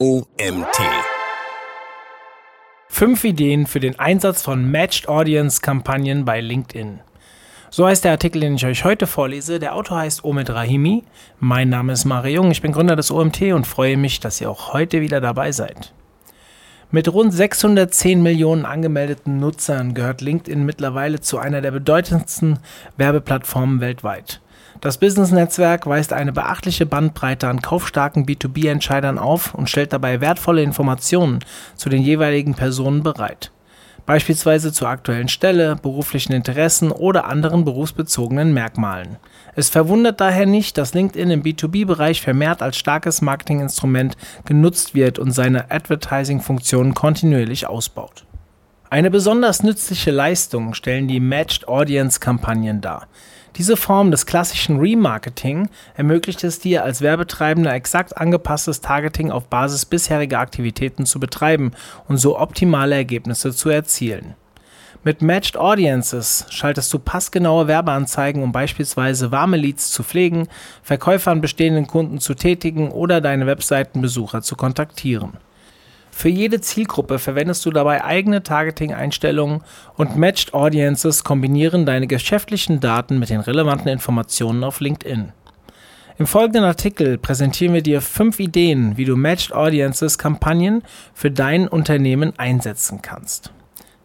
OMT. Fünf Ideen für den Einsatz von Matched Audience Kampagnen bei LinkedIn. So heißt der Artikel, den ich euch heute vorlese. Der Autor heißt Omid Rahimi. Mein Name ist Mario Jung. Ich bin Gründer des OMT und freue mich, dass ihr auch heute wieder dabei seid. Mit rund 610 Millionen angemeldeten Nutzern gehört LinkedIn mittlerweile zu einer der bedeutendsten Werbeplattformen weltweit. Das Business-Netzwerk weist eine beachtliche Bandbreite an kaufstarken B2B-Entscheidern auf und stellt dabei wertvolle Informationen zu den jeweiligen Personen bereit. Beispielsweise zur aktuellen Stelle, beruflichen Interessen oder anderen berufsbezogenen Merkmalen. Es verwundert daher nicht, dass LinkedIn im B2B-Bereich vermehrt als starkes Marketinginstrument genutzt wird und seine Advertising-Funktionen kontinuierlich ausbaut. Eine besonders nützliche Leistung stellen die Matched Audience Kampagnen dar. Diese Form des klassischen Remarketing ermöglicht es dir als Werbetreibender exakt angepasstes Targeting auf Basis bisheriger Aktivitäten zu betreiben und so optimale Ergebnisse zu erzielen. Mit Matched Audiences schaltest du passgenaue Werbeanzeigen, um beispielsweise warme Leads zu pflegen, Verkäufer an bestehenden Kunden zu tätigen oder deine Webseitenbesucher zu kontaktieren. Für jede Zielgruppe verwendest du dabei eigene Targeting-Einstellungen und Matched Audiences kombinieren deine geschäftlichen Daten mit den relevanten Informationen auf LinkedIn. Im folgenden Artikel präsentieren wir dir fünf Ideen, wie du Matched Audiences Kampagnen für dein Unternehmen einsetzen kannst.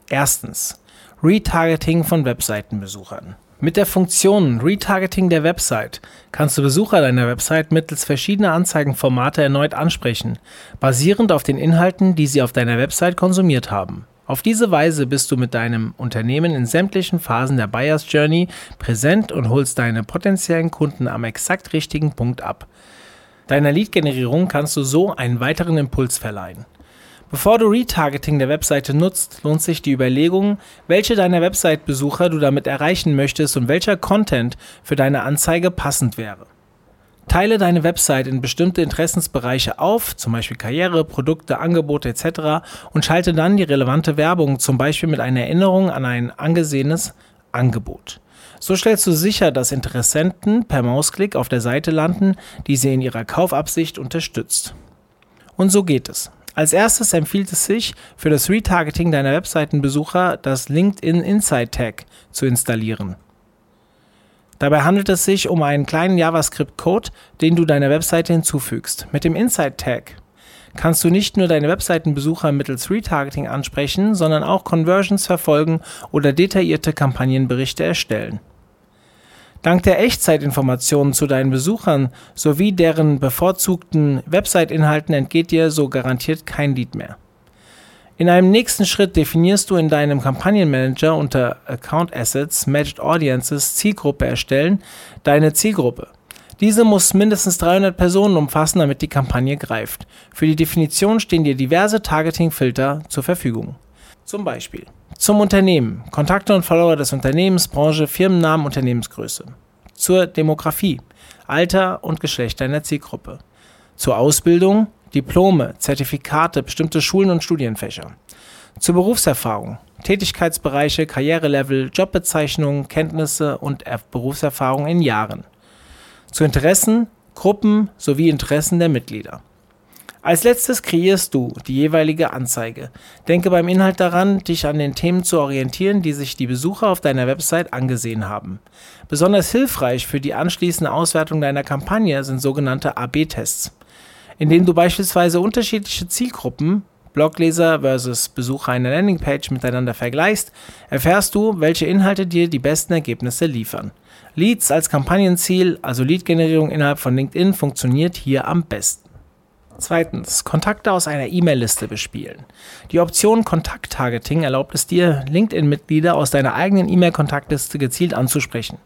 Erstens. Retargeting von Webseitenbesuchern. Mit der Funktion Retargeting der Website kannst du Besucher deiner Website mittels verschiedener Anzeigenformate erneut ansprechen, basierend auf den Inhalten, die sie auf deiner Website konsumiert haben. Auf diese Weise bist du mit deinem Unternehmen in sämtlichen Phasen der Buyers Journey präsent und holst deine potenziellen Kunden am exakt richtigen Punkt ab. Deiner Lead-Generierung kannst du so einen weiteren Impuls verleihen. Bevor du Retargeting der Webseite nutzt, lohnt sich die Überlegung, welche deiner Website-Besucher du damit erreichen möchtest und welcher Content für deine Anzeige passend wäre. Teile deine Website in bestimmte Interessensbereiche auf, zum Beispiel Karriere, Produkte, Angebote etc. und schalte dann die relevante Werbung, zum Beispiel mit einer Erinnerung an ein angesehenes Angebot. So stellst du sicher, dass Interessenten per Mausklick auf der Seite landen, die sie in ihrer Kaufabsicht unterstützt. Und so geht es. Als erstes empfiehlt es sich, für das Retargeting deiner Webseitenbesucher das LinkedIn Insight Tag zu installieren. Dabei handelt es sich um einen kleinen JavaScript-Code, den du deiner Webseite hinzufügst. Mit dem Insight Tag kannst du nicht nur deine Webseitenbesucher mittels Retargeting ansprechen, sondern auch Conversions verfolgen oder detaillierte Kampagnenberichte erstellen. Dank der Echtzeitinformationen zu deinen Besuchern sowie deren bevorzugten Website-Inhalten entgeht dir so garantiert kein Lead mehr. In einem nächsten Schritt definierst du in deinem Kampagnenmanager unter Account Assets Matched Audiences Zielgruppe erstellen, deine Zielgruppe. Diese muss mindestens 300 Personen umfassen, damit die Kampagne greift. Für die Definition stehen dir diverse Targeting-Filter zur Verfügung. Zum Beispiel zum Unternehmen. Kontakte und Follower des Unternehmens, Branche, Firmennamen, Unternehmensgröße. Zur Demografie. Alter und Geschlecht deiner Zielgruppe. Zur Ausbildung. Diplome, Zertifikate, bestimmte Schulen und Studienfächer. Zur Berufserfahrung. Tätigkeitsbereiche, Karrierelevel, Jobbezeichnungen, Kenntnisse und Berufserfahrung in Jahren. Zu Interessen, Gruppen sowie Interessen der Mitglieder. Als letztes kreierst du die jeweilige Anzeige. Denke beim Inhalt daran, dich an den Themen zu orientieren, die sich die Besucher auf deiner Website angesehen haben. Besonders hilfreich für die anschließende Auswertung deiner Kampagne sind sogenannte AB-Tests, indem du beispielsweise unterschiedliche Zielgruppen Blogleser versus Besucher einer Landingpage miteinander vergleichst, erfährst du, welche Inhalte dir die besten Ergebnisse liefern. Leads als Kampagnenziel, also Lead-Generierung innerhalb von LinkedIn, funktioniert hier am besten. Zweitens, Kontakte aus einer E-Mail-Liste bespielen. Die Option Kontakt-Targeting erlaubt es dir, LinkedIn-Mitglieder aus deiner eigenen E-Mail-Kontaktliste gezielt anzusprechen.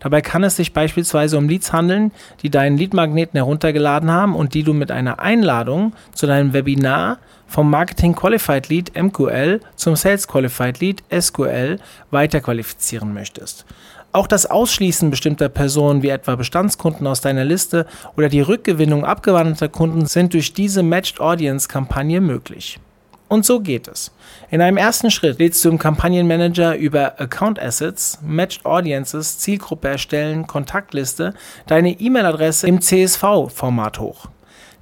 Dabei kann es sich beispielsweise um Leads handeln, die deinen Lead-Magneten heruntergeladen haben und die du mit einer Einladung zu deinem Webinar vom Marketing Qualified Lead MQL zum Sales Qualified Lead SQL weiterqualifizieren möchtest. Auch das Ausschließen bestimmter Personen wie etwa Bestandskunden aus deiner Liste oder die Rückgewinnung abgewandelter Kunden sind durch diese Matched Audience Kampagne möglich. Und so geht es. In einem ersten Schritt lädst du im Kampagnenmanager über Account Assets, Matched Audiences, Zielgruppe erstellen, Kontaktliste deine E-Mail-Adresse im CSV-Format hoch.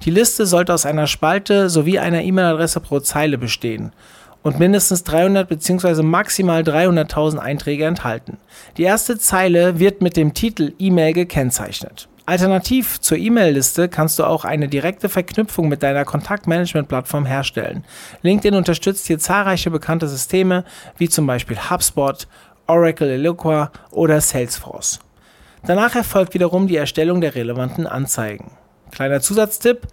Die Liste sollte aus einer Spalte sowie einer E-Mail-Adresse pro Zeile bestehen und mindestens 300 bzw. maximal 300.000 Einträge enthalten. Die erste Zeile wird mit dem Titel E-Mail gekennzeichnet. Alternativ zur E-Mail-Liste kannst du auch eine direkte Verknüpfung mit deiner Kontaktmanagement-Plattform herstellen. LinkedIn unterstützt hier zahlreiche bekannte Systeme wie zum Beispiel HubSpot, Oracle Eloqua oder Salesforce. Danach erfolgt wiederum die Erstellung der relevanten Anzeigen. Kleiner Zusatztipp,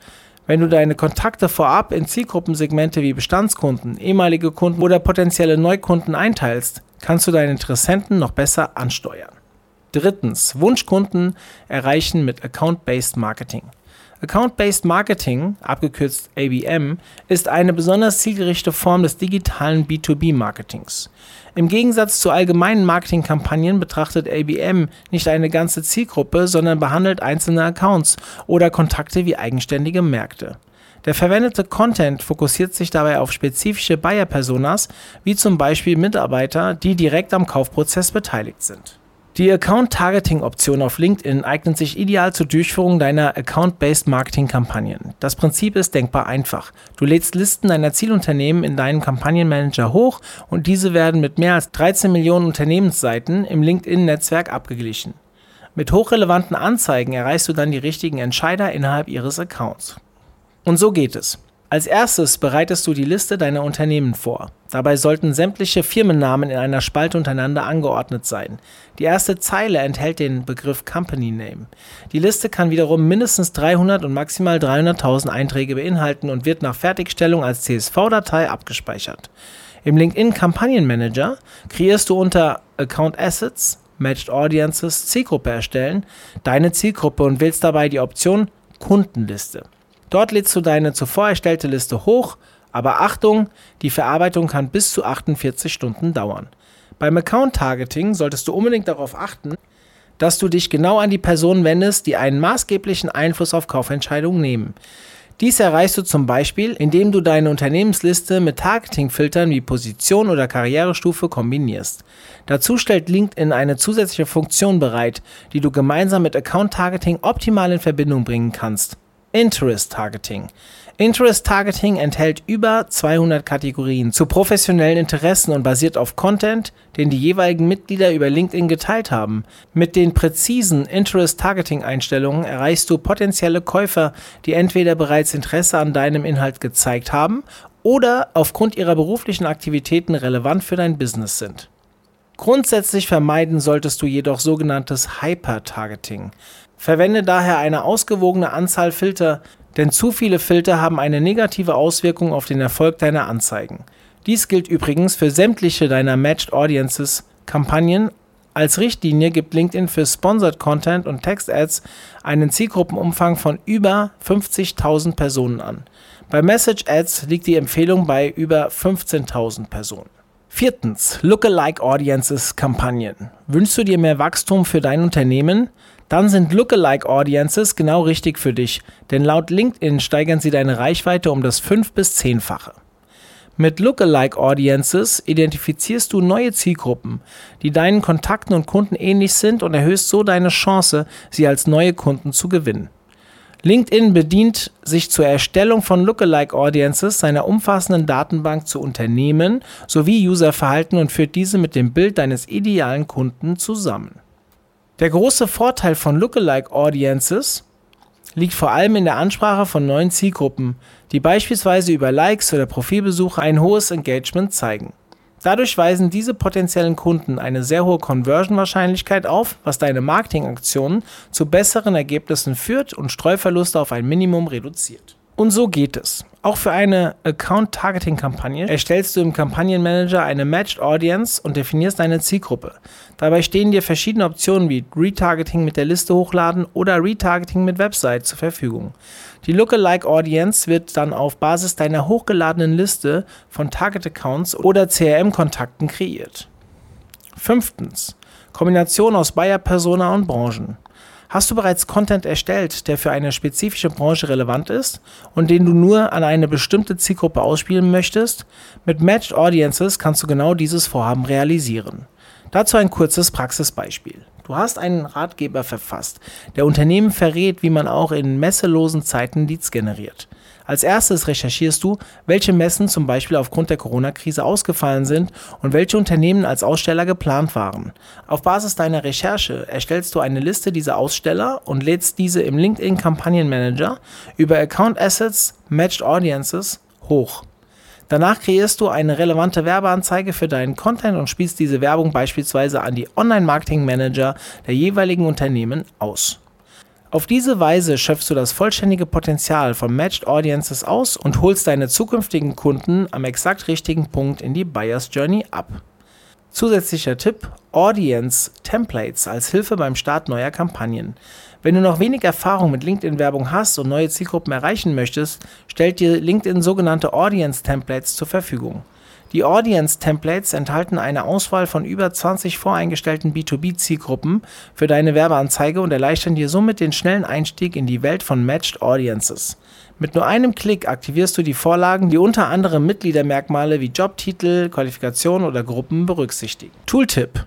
wenn du deine Kontakte vorab in Zielgruppensegmente wie Bestandskunden, ehemalige Kunden oder potenzielle Neukunden einteilst, kannst du deine Interessenten noch besser ansteuern. Drittens, Wunschkunden erreichen mit Account-Based Marketing. Account-Based Marketing, abgekürzt ABM, ist eine besonders zielgerichtete Form des digitalen B2B-Marketings. Im Gegensatz zu allgemeinen Marketingkampagnen betrachtet ABM nicht eine ganze Zielgruppe, sondern behandelt einzelne Accounts oder Kontakte wie eigenständige Märkte. Der verwendete Content fokussiert sich dabei auf spezifische Buyer-Personas, wie zum Beispiel Mitarbeiter, die direkt am Kaufprozess beteiligt sind. Die Account-Targeting-Option auf LinkedIn eignet sich ideal zur Durchführung deiner Account-Based Marketing-Kampagnen. Das Prinzip ist denkbar einfach. Du lädst Listen deiner Zielunternehmen in deinen Kampagnenmanager hoch und diese werden mit mehr als 13 Millionen Unternehmensseiten im LinkedIn-Netzwerk abgeglichen. Mit hochrelevanten Anzeigen erreichst du dann die richtigen Entscheider innerhalb ihres Accounts. Und so geht es. Als erstes bereitest du die Liste deiner Unternehmen vor. Dabei sollten sämtliche Firmennamen in einer Spalte untereinander angeordnet sein. Die erste Zeile enthält den Begriff Company Name. Die Liste kann wiederum mindestens 300 und maximal 300.000 Einträge beinhalten und wird nach Fertigstellung als CSV-Datei abgespeichert. Im LinkedIn Kampagnenmanager kreierst du unter Account Assets, Matched Audiences, Zielgruppe erstellen, deine Zielgruppe und wählst dabei die Option Kundenliste. Dort lädst du deine zuvor erstellte Liste hoch, aber Achtung, die Verarbeitung kann bis zu 48 Stunden dauern. Beim Account Targeting solltest du unbedingt darauf achten, dass du dich genau an die Personen wendest, die einen maßgeblichen Einfluss auf Kaufentscheidungen nehmen. Dies erreichst du zum Beispiel, indem du deine Unternehmensliste mit Targeting-Filtern wie Position oder Karrierestufe kombinierst. Dazu stellt LinkedIn eine zusätzliche Funktion bereit, die du gemeinsam mit Account Targeting optimal in Verbindung bringen kannst. Interest Targeting. Interest Targeting enthält über 200 Kategorien zu professionellen Interessen und basiert auf Content, den die jeweiligen Mitglieder über LinkedIn geteilt haben. Mit den präzisen Interest Targeting Einstellungen erreichst du potenzielle Käufer, die entweder bereits Interesse an deinem Inhalt gezeigt haben oder aufgrund ihrer beruflichen Aktivitäten relevant für dein Business sind. Grundsätzlich vermeiden solltest du jedoch sogenanntes Hyper-Targeting. Verwende daher eine ausgewogene Anzahl Filter, denn zu viele Filter haben eine negative Auswirkung auf den Erfolg deiner Anzeigen. Dies gilt übrigens für sämtliche deiner Matched Audiences Kampagnen. Als Richtlinie gibt LinkedIn für Sponsored Content und Text Ads einen Zielgruppenumfang von über 50.000 Personen an. Bei Message Ads liegt die Empfehlung bei über 15.000 Personen. Viertens, Lookalike Audiences Kampagnen. Wünschst du dir mehr Wachstum für dein Unternehmen? Dann sind Lookalike Audiences genau richtig für dich, denn laut LinkedIn steigern sie deine Reichweite um das 5 bis 10-fache. Mit Lookalike Audiences identifizierst du neue Zielgruppen, die deinen Kontakten und Kunden ähnlich sind und erhöhst so deine Chance, sie als neue Kunden zu gewinnen. LinkedIn bedient sich zur Erstellung von Lookalike Audiences seiner umfassenden Datenbank zu Unternehmen sowie Userverhalten und führt diese mit dem Bild deines idealen Kunden zusammen. Der große Vorteil von Lookalike Audiences liegt vor allem in der Ansprache von neuen Zielgruppen, die beispielsweise über Likes oder Profilbesuche ein hohes Engagement zeigen. Dadurch weisen diese potenziellen Kunden eine sehr hohe Conversion-Wahrscheinlichkeit auf, was deine Marketingaktionen zu besseren Ergebnissen führt und Streuverluste auf ein Minimum reduziert. Und so geht es. Auch für eine Account-Targeting-Kampagne erstellst du im Kampagnenmanager eine Matched Audience und definierst deine Zielgruppe. Dabei stehen dir verschiedene Optionen wie Retargeting mit der Liste hochladen oder Retargeting mit Website zur Verfügung. Die Lookalike Audience wird dann auf Basis deiner hochgeladenen Liste von Target-Accounts oder CRM-Kontakten kreiert. Fünftens. Kombination aus Buyer-Persona und Branchen. Hast du bereits Content erstellt, der für eine spezifische Branche relevant ist und den du nur an eine bestimmte Zielgruppe ausspielen möchtest? Mit Matched Audiences kannst du genau dieses Vorhaben realisieren. Dazu ein kurzes Praxisbeispiel. Du hast einen Ratgeber verfasst, der Unternehmen verrät, wie man auch in messelosen Zeiten Leads generiert. Als erstes recherchierst du, welche Messen zum Beispiel aufgrund der Corona-Krise ausgefallen sind und welche Unternehmen als Aussteller geplant waren. Auf Basis deiner Recherche erstellst du eine Liste dieser Aussteller und lädst diese im LinkedIn Kampagnenmanager über Account Assets, Matched Audiences hoch. Danach kreierst du eine relevante Werbeanzeige für deinen Content und spielst diese Werbung beispielsweise an die Online-Marketing-Manager der jeweiligen Unternehmen aus. Auf diese Weise schöpfst du das vollständige Potenzial von Matched Audiences aus und holst deine zukünftigen Kunden am exakt richtigen Punkt in die Buyers Journey ab. Zusätzlicher Tipp: Audience Templates als Hilfe beim Start neuer Kampagnen. Wenn du noch wenig Erfahrung mit LinkedIn-Werbung hast und neue Zielgruppen erreichen möchtest, stellt dir LinkedIn sogenannte Audience Templates zur Verfügung. Die Audience-Templates enthalten eine Auswahl von über 20 voreingestellten B2B-Zielgruppen für deine Werbeanzeige und erleichtern dir somit den schnellen Einstieg in die Welt von Matched Audiences. Mit nur einem Klick aktivierst du die Vorlagen, die unter anderem Mitgliedermerkmale wie Jobtitel, Qualifikation oder Gruppen berücksichtigen. Tooltip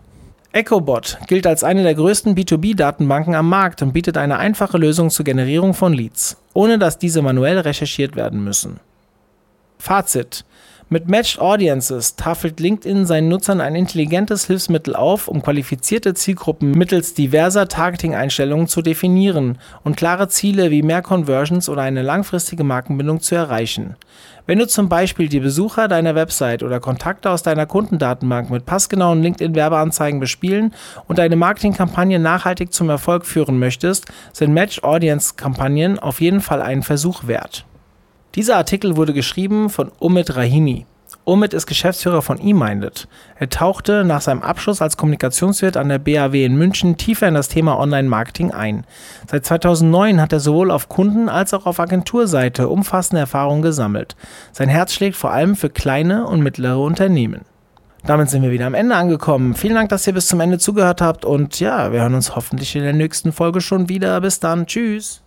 EchoBot gilt als eine der größten B2B-Datenbanken am Markt und bietet eine einfache Lösung zur Generierung von Leads, ohne dass diese manuell recherchiert werden müssen. Fazit mit Matched Audiences tafelt LinkedIn seinen Nutzern ein intelligentes Hilfsmittel auf, um qualifizierte Zielgruppen mittels diverser Targeting-Einstellungen zu definieren und klare Ziele wie mehr Conversions oder eine langfristige Markenbindung zu erreichen. Wenn du zum Beispiel die Besucher deiner Website oder Kontakte aus deiner Kundendatenbank mit passgenauen LinkedIn-Werbeanzeigen bespielen und deine Marketingkampagne nachhaltig zum Erfolg führen möchtest, sind Matched Audience-Kampagnen auf jeden Fall einen Versuch wert. Dieser Artikel wurde geschrieben von Umit Rahimi. Umit ist Geschäftsführer von eMinded. Er tauchte nach seinem Abschluss als Kommunikationswirt an der BAW in München tiefer in das Thema Online-Marketing ein. Seit 2009 hat er sowohl auf Kunden- als auch auf Agenturseite umfassende Erfahrungen gesammelt. Sein Herz schlägt vor allem für kleine und mittlere Unternehmen. Damit sind wir wieder am Ende angekommen. Vielen Dank, dass ihr bis zum Ende zugehört habt und ja, wir hören uns hoffentlich in der nächsten Folge schon wieder. Bis dann. Tschüss.